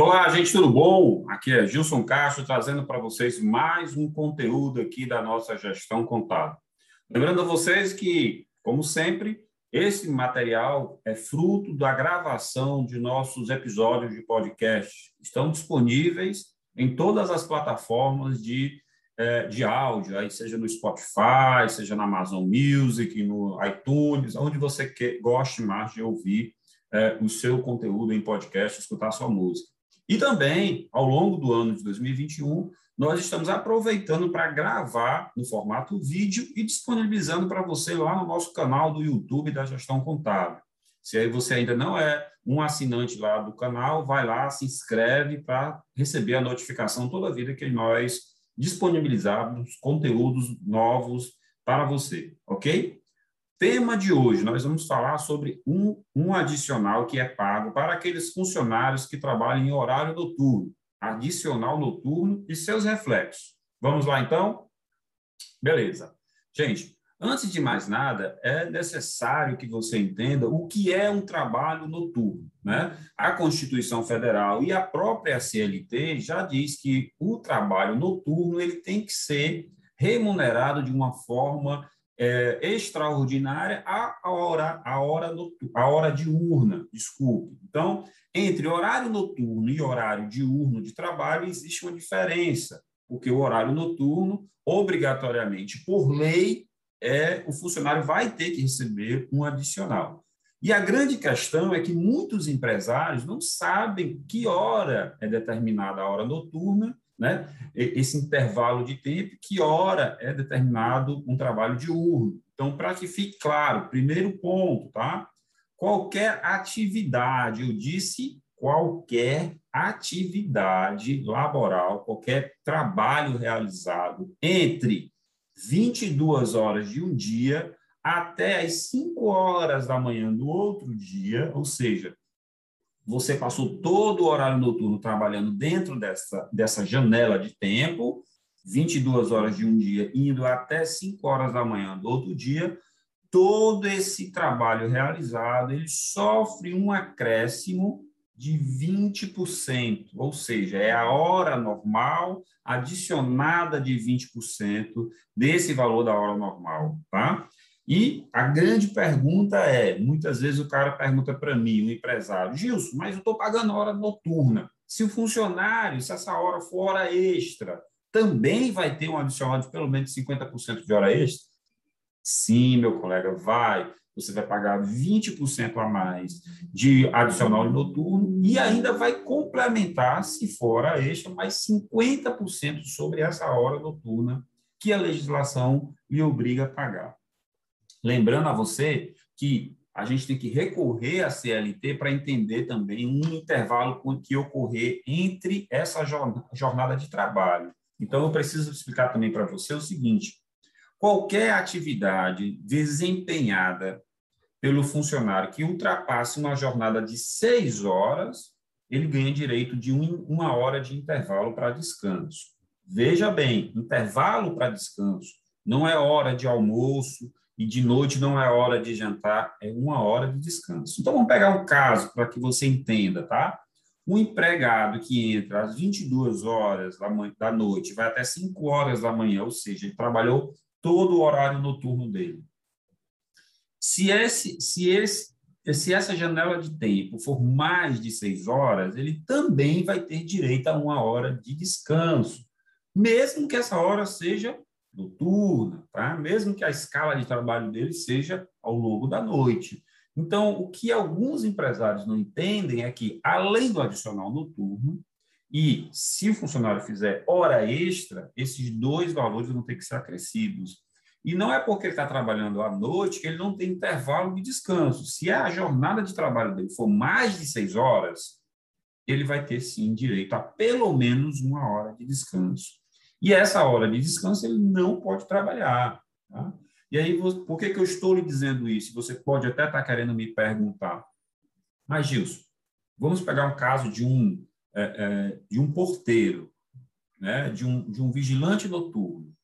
Olá, gente, tudo bom? Aqui é Gilson Castro trazendo para vocês mais um conteúdo aqui da nossa gestão contábil. Lembrando a vocês que, como sempre, esse material é fruto da gravação de nossos episódios de podcast. Estão disponíveis em todas as plataformas de, é, de áudio, aí seja no Spotify, seja na Amazon Music, no iTunes, onde você que, goste mais de ouvir é, o seu conteúdo em podcast, escutar sua música. E também, ao longo do ano de 2021, nós estamos aproveitando para gravar no formato vídeo e disponibilizando para você lá no nosso canal do YouTube da Gestão Contábil. Se aí você ainda não é um assinante lá do canal, vai lá, se inscreve para receber a notificação toda vida que nós disponibilizarmos conteúdos novos para você, ok? Tema de hoje, nós vamos falar sobre um, um adicional que é pago para aqueles funcionários que trabalham em horário noturno, adicional noturno e seus reflexos. Vamos lá, então? Beleza. Gente, antes de mais nada, é necessário que você entenda o que é um trabalho noturno. Né? A Constituição Federal e a própria CLT já diz que o trabalho noturno ele tem que ser remunerado de uma forma é, extraordinária a hora, a, hora a hora diurna, desculpe. Então, entre horário noturno e horário diurno de trabalho existe uma diferença, porque o horário noturno, obrigatoriamente, por lei, é o funcionário vai ter que receber um adicional. E a grande questão é que muitos empresários não sabem que hora é determinada a hora noturna né, esse intervalo de tempo, que hora é determinado um trabalho diurno. Então, para que fique claro, primeiro ponto, tá? Qualquer atividade, eu disse qualquer atividade laboral, qualquer trabalho realizado entre 22 horas de um dia até as 5 horas da manhã do outro dia, ou seja, você passou todo o horário noturno trabalhando dentro dessa, dessa janela de tempo, 22 horas de um dia, indo até 5 horas da manhã do outro dia, todo esse trabalho realizado, ele sofre um acréscimo de 20%, ou seja, é a hora normal adicionada de 20% desse valor da hora normal, tá? E a grande pergunta é: muitas vezes o cara pergunta para mim, o empresário, Gilson, mas eu estou pagando hora noturna. Se o funcionário, se essa hora for hora extra, também vai ter um adicional de pelo menos 50% de hora extra? Sim, meu colega, vai. Você vai pagar 20% a mais de adicional noturno e ainda vai complementar, se for hora extra, mais 50% sobre essa hora noturna que a legislação lhe obriga a pagar. Lembrando a você que a gente tem que recorrer à CLT para entender também um intervalo que ocorrer entre essa jornada de trabalho. Então, eu preciso explicar também para você o seguinte: qualquer atividade desempenhada pelo funcionário que ultrapasse uma jornada de seis horas, ele ganha direito de um, uma hora de intervalo para descanso. Veja bem, intervalo para descanso não é hora de almoço, e de noite não é hora de jantar, é uma hora de descanso. Então, vamos pegar um caso para que você entenda, tá? Um empregado que entra às 22 horas da noite, vai até 5 horas da manhã, ou seja, ele trabalhou todo o horário noturno dele. Se, esse, se, esse, se essa janela de tempo for mais de 6 horas, ele também vai ter direito a uma hora de descanso, mesmo que essa hora seja noturna, tá? mesmo que a escala de trabalho dele seja ao longo da noite. Então, o que alguns empresários não entendem é que, além do adicional noturno, e se o funcionário fizer hora extra, esses dois valores vão ter que ser acrescidos. E não é porque ele está trabalhando à noite que ele não tem intervalo de descanso. Se a jornada de trabalho dele for mais de seis horas, ele vai ter sim direito a pelo menos uma hora de descanso. E essa hora de descanso ele não pode trabalhar. Tá? E aí, por que, que eu estou lhe dizendo isso? Você pode até estar querendo me perguntar. Mas, Gilson, vamos pegar um caso de um, é, é, de um porteiro, né? de, um, de um vigilante noturno.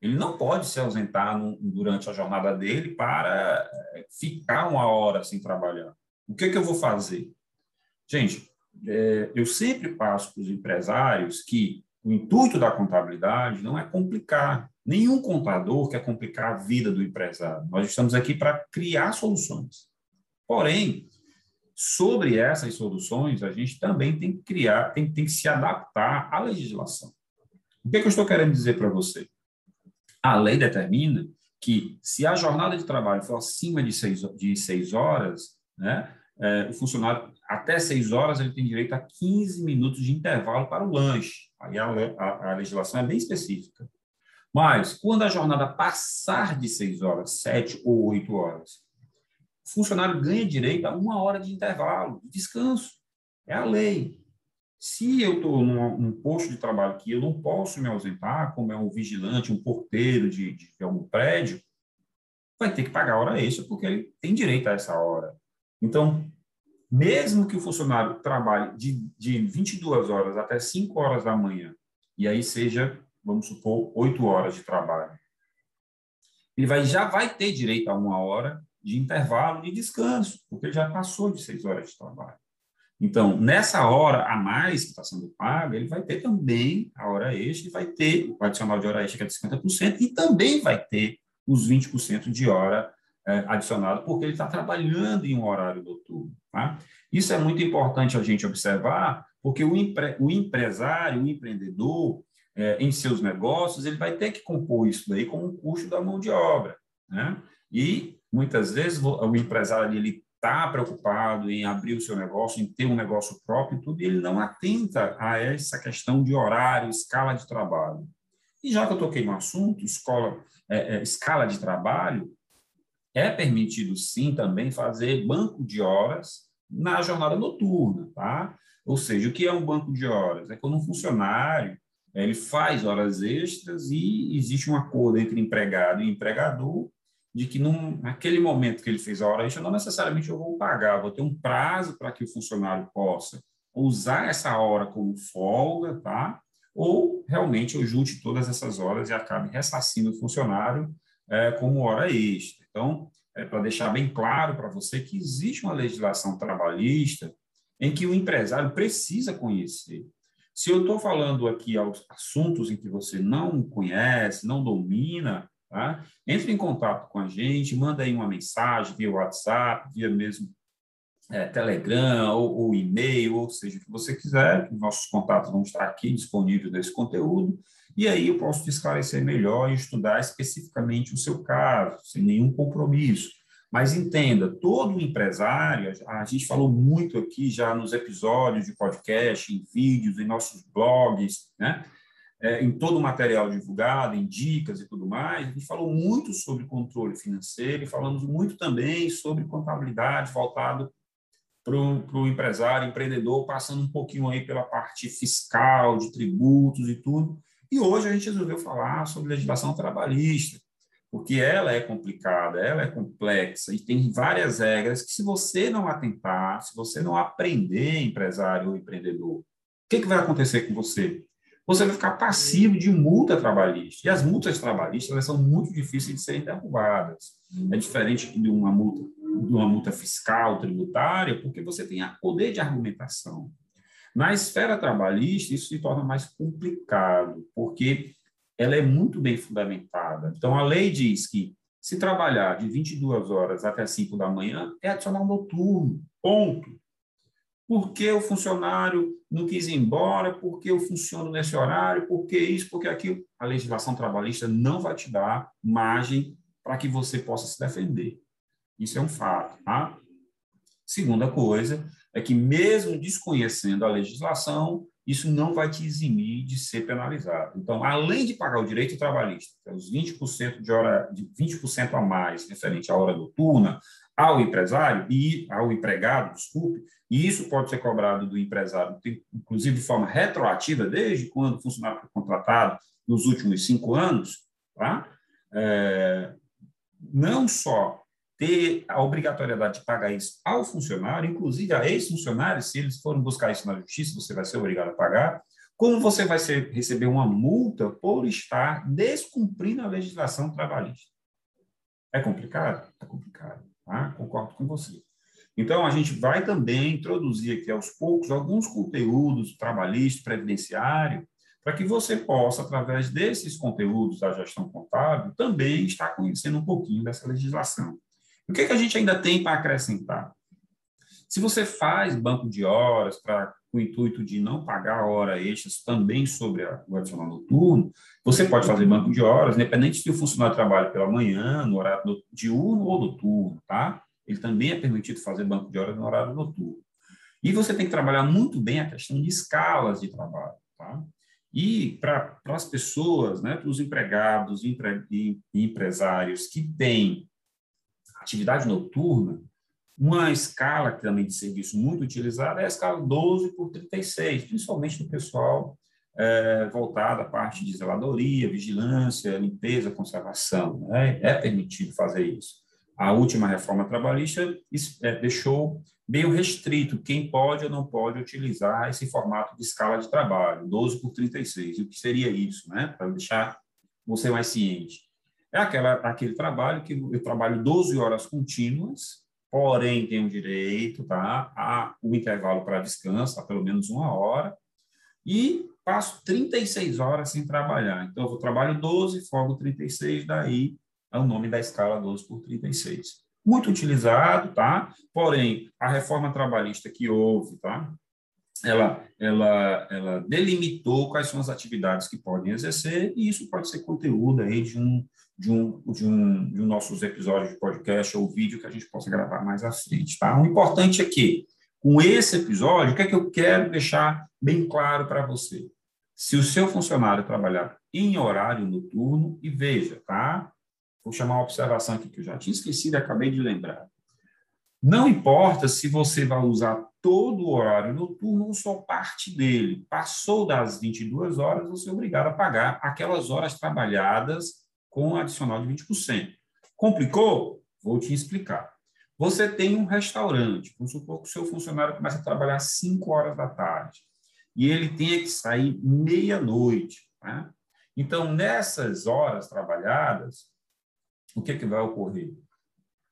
Ele não pode se ausentar no, durante a jornada dele para é, ficar uma hora sem trabalhar. O que, que eu vou fazer? Gente, é, eu sempre passo para os empresários que o intuito da contabilidade não é complicar. Nenhum contador quer complicar a vida do empresário. Nós estamos aqui para criar soluções. Porém, sobre essas soluções, a gente também tem que criar, tem, tem que se adaptar à legislação. O que, é que eu estou querendo dizer para você? A lei determina que, se a jornada de trabalho for acima de seis, de seis horas, né, é, o funcionário, até seis horas, ele tem direito a 15 minutos de intervalo para o lanche. Aí a, a, a legislação é bem específica. Mas, quando a jornada passar de seis horas, sete ou oito horas, o funcionário ganha direito a uma hora de intervalo, de descanso. É a lei. Se eu estou num posto de trabalho que eu não posso me ausentar, como é um vigilante, um porteiro de, de, de algum prédio, vai ter que pagar hora extra, porque ele tem direito a essa hora. Então, mesmo que o funcionário trabalhe de, de 22 horas até 5 horas da manhã, e aí seja vamos supor, oito horas de trabalho. Ele vai, já vai ter direito a uma hora de intervalo de descanso, porque já passou de seis horas de trabalho. Então, nessa hora a mais que está sendo paga, ele vai ter também a hora extra, vai ter o adicional de hora extra, que é de 50%, e também vai ter os 20% de hora é, adicionado, porque ele está trabalhando em um horário noturno. Tá? Isso é muito importante a gente observar, porque o, empre, o empresário, o empreendedor, é, em seus negócios, ele vai ter que compor isso daí como um custo da mão de obra. Né? E, muitas vezes, o empresário ele está preocupado em abrir o seu negócio, em ter um negócio próprio e tudo, e ele não atenta a essa questão de horário, escala de trabalho. E já que eu toquei no assunto, escola, é, é, escala de trabalho, é permitido sim também fazer banco de horas na jornada noturna, tá? Ou seja, o que é um banco de horas? É quando um funcionário ele faz horas extras e existe um acordo entre empregado e empregador de que num, naquele momento que ele fez a hora extra, não necessariamente eu vou pagar, vou ter um prazo para que o funcionário possa usar essa hora como folga, tá? Ou realmente eu junte todas essas horas e acabe ressarcindo o funcionário é, como hora extra. Então, é para deixar bem claro para você que existe uma legislação trabalhista em que o empresário precisa conhecer. Se eu estou falando aqui aos assuntos em que você não conhece, não domina, tá? entre em contato com a gente, manda aí uma mensagem via WhatsApp, via mesmo é, Telegram ou, ou, e-mail, ou seja, o que você quiser, nossos contatos vão estar aqui disponíveis desse conteúdo, e aí eu posso te esclarecer melhor e estudar especificamente o seu caso, sem nenhum compromisso. Mas entenda, todo empresário, a gente falou muito aqui já nos episódios de podcast, em vídeos, em nossos blogs, né? É, em todo o material divulgado, em dicas e tudo mais, a gente falou muito sobre controle financeiro e falamos muito também sobre contabilidade voltado para o empresário, empreendedor, passando um pouquinho aí pela parte fiscal, de tributos e tudo. E hoje a gente resolveu falar sobre legislação trabalhista, porque ela é complicada, ela é complexa e tem várias regras que, se você não atentar, se você não aprender, empresário ou empreendedor, o que, que vai acontecer com você? Você vai ficar passivo de multa trabalhista. E as multas trabalhistas são muito difíceis de serem derrubadas. É diferente de uma multa, de uma multa fiscal, tributária, porque você tem poder de argumentação. Na esfera trabalhista, isso se torna mais complicado, porque ela é muito bem fundamentada. Então, a lei diz que se trabalhar de 22 horas até 5 da manhã, é adicional noturno, ponto. Por que o funcionário não quis ir embora? Por que eu funciono nesse horário? Por que isso? Por que aquilo? A legislação trabalhista não vai te dar margem para que você possa se defender. Isso é um fato. Tá? Segunda coisa é que, mesmo desconhecendo a legislação, isso não vai te eximir de ser penalizado. Então, além de pagar o direito trabalhista, que é os 20% de hora, de 20% a mais referente à hora noturna, ao empresário e ao empregado, desculpe, e isso pode ser cobrado do empresário, inclusive de forma retroativa, desde quando o funcionário foi contratado nos últimos cinco anos, tá? É, não só ter a obrigatoriedade de pagar isso ao funcionário, inclusive a ex-funcionário, se eles forem buscar isso na justiça, você vai ser obrigado a pagar, como você vai ser, receber uma multa por estar descumprindo a legislação trabalhista. É complicado? É complicado, tá? concordo com você. Então, a gente vai também introduzir aqui aos poucos alguns conteúdos trabalhistas, previdenciário, para que você possa, através desses conteúdos da gestão contábil, também estar conhecendo um pouquinho dessa legislação. O que, é que a gente ainda tem para acrescentar? Se você faz banco de horas para o intuito de não pagar hora extras também sobre o adicional noturno, você pode fazer banco de horas, independente se o funcionário trabalha pela manhã, no horário diurno ou noturno, tá? Ele também é permitido fazer banco de horas no horário noturno. E você tem que trabalhar muito bem a questão de escalas de trabalho, tá? E para as pessoas, né, para os empregados e empresários que têm atividade noturna, uma escala também de serviço muito utilizada é a escala 12 por 36, principalmente do pessoal é, voltado à parte de zeladoria, vigilância, limpeza, conservação. Né? É permitido fazer isso. A última reforma trabalhista é, deixou meio restrito quem pode ou não pode utilizar esse formato de escala de trabalho, 12 por 36. E o que seria isso, né? Para deixar você mais ciente. É aquela, aquele trabalho que eu trabalho 12 horas contínuas, porém tenho direito tá, a um intervalo para descanso, a pelo menos uma hora, e passo 36 horas sem trabalhar. Então, eu trabalho 12, folgo 36, daí é o nome da escala 12 por 36 muito utilizado, tá? Porém, a reforma trabalhista que houve, tá? Ela, ela, ela delimitou quais são as atividades que podem exercer e isso pode ser conteúdo aí de um de um de um de um nossos episódios de podcast ou vídeo que a gente possa gravar mais à frente, tá? O importante é que com esse episódio, o que é que eu quero deixar bem claro para você? Se o seu funcionário trabalhar em horário noturno, e veja, tá? Vou chamar uma observação aqui que eu já tinha esquecido e acabei de lembrar. Não importa se você vai usar todo o horário noturno ou só parte dele. Passou das 22 horas, você é obrigado a pagar aquelas horas trabalhadas com adicional de 20%. Complicou? Vou te explicar. Você tem um restaurante, vamos supor que o seu funcionário começa a trabalhar às 5 horas da tarde e ele tenha que sair meia-noite. Né? Então, nessas horas trabalhadas, o que, é que vai ocorrer?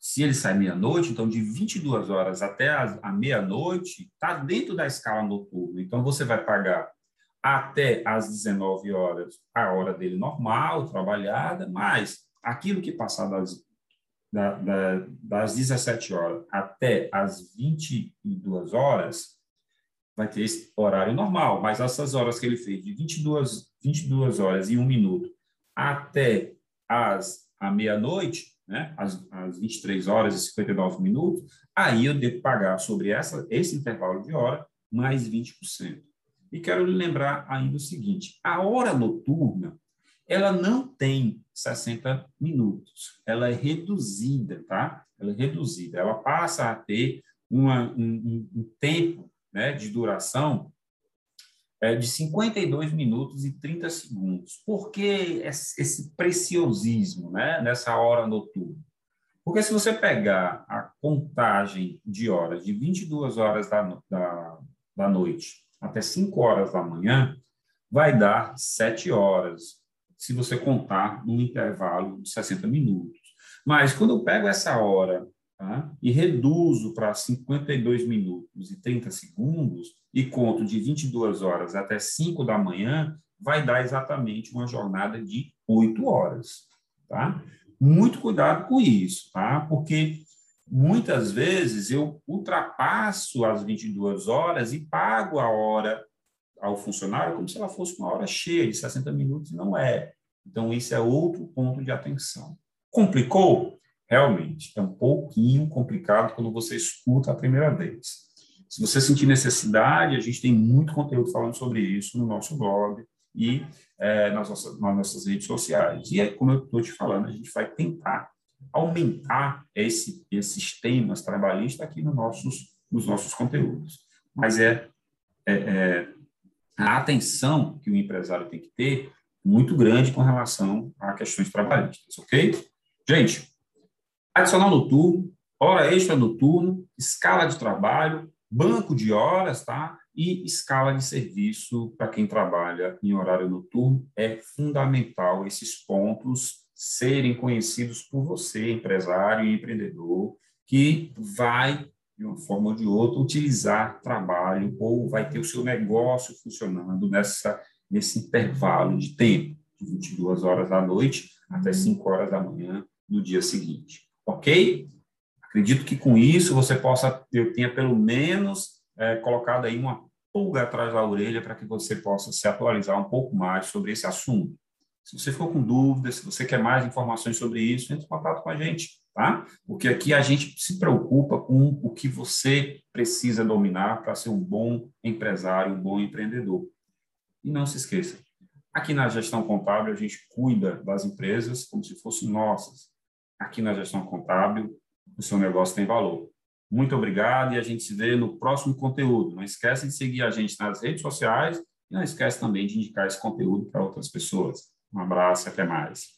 Se ele sai meia-noite, então de 22 horas até a, a meia-noite, está dentro da escala noturna. Então, você vai pagar até às 19 horas a hora dele normal, trabalhada, mas aquilo que passar das, da, da, das 17 horas até as 22 horas, vai ter esse horário normal, mas essas horas que ele fez de 22, 22 horas e 1 minuto até as à meia-noite, né, às, às 23 horas e 59 minutos, aí eu devo pagar sobre essa, esse intervalo de hora mais 20%. E quero lhe lembrar ainda o seguinte: a hora noturna ela não tem 60 minutos, ela é reduzida, tá? Ela é reduzida, ela passa a ter uma, um, um tempo né, de duração é, de 52 minutos e 30 segundos. Por que esse preciosismo né, nessa hora noturna? Porque se você pegar a contagem de horas de 22 horas da, da, da noite até 5 horas da manhã, vai dar 7 horas, se você contar num intervalo de 60 minutos. Mas quando eu pego essa hora tá, e reduzo para 52 minutos e 30 segundos, e conto de 22 horas até 5 da manhã, vai dar exatamente uma jornada de 8 horas, tá? Muito cuidado com isso, tá? Porque muitas vezes eu ultrapasso as 22 horas e pago a hora ao funcionário como se ela fosse uma hora cheia de 60 minutos, não é. Então, isso é outro ponto de atenção. Complicou? Realmente, é um pouquinho complicado quando você escuta a primeira vez. Se você sentir necessidade, a gente tem muito conteúdo falando sobre isso no nosso blog e é, nas, nossas, nas nossas redes sociais. E, como eu estou te falando, a gente vai tentar aumentar esse, esses temas trabalhistas aqui no nossos, nos nossos conteúdos. Mas é, é, é a atenção que o empresário tem que ter muito grande com relação a questões trabalhistas, ok? Gente, adicional noturno, hora extra noturno, escala de trabalho, banco de horas, tá? E escala de serviço para quem trabalha em horário noturno é fundamental esses pontos serem conhecidos por você, empresário e empreendedor, que vai de uma forma ou de outra, utilizar trabalho ou vai ter o seu negócio funcionando nessa, nesse intervalo de tempo, de 22 horas da noite até 5 horas da manhã no dia seguinte. Ok? Acredito que com isso você possa, eu tenha pelo menos é, colocado aí uma pulga atrás da orelha para que você possa se atualizar um pouco mais sobre esse assunto. Se você ficou com dúvidas, se você quer mais informações sobre isso, entre em contato com a gente, tá? Porque aqui a gente se preocupa com o que você precisa dominar para ser um bom empresário, um bom empreendedor. E não se esqueça, aqui na gestão contábil a gente cuida das empresas como se fossem nossas. Aqui na gestão contábil, o seu negócio tem valor. Muito obrigado e a gente se vê no próximo conteúdo. Não esquece de seguir a gente nas redes sociais e não esquece também de indicar esse conteúdo para outras pessoas. Um abraço até mais.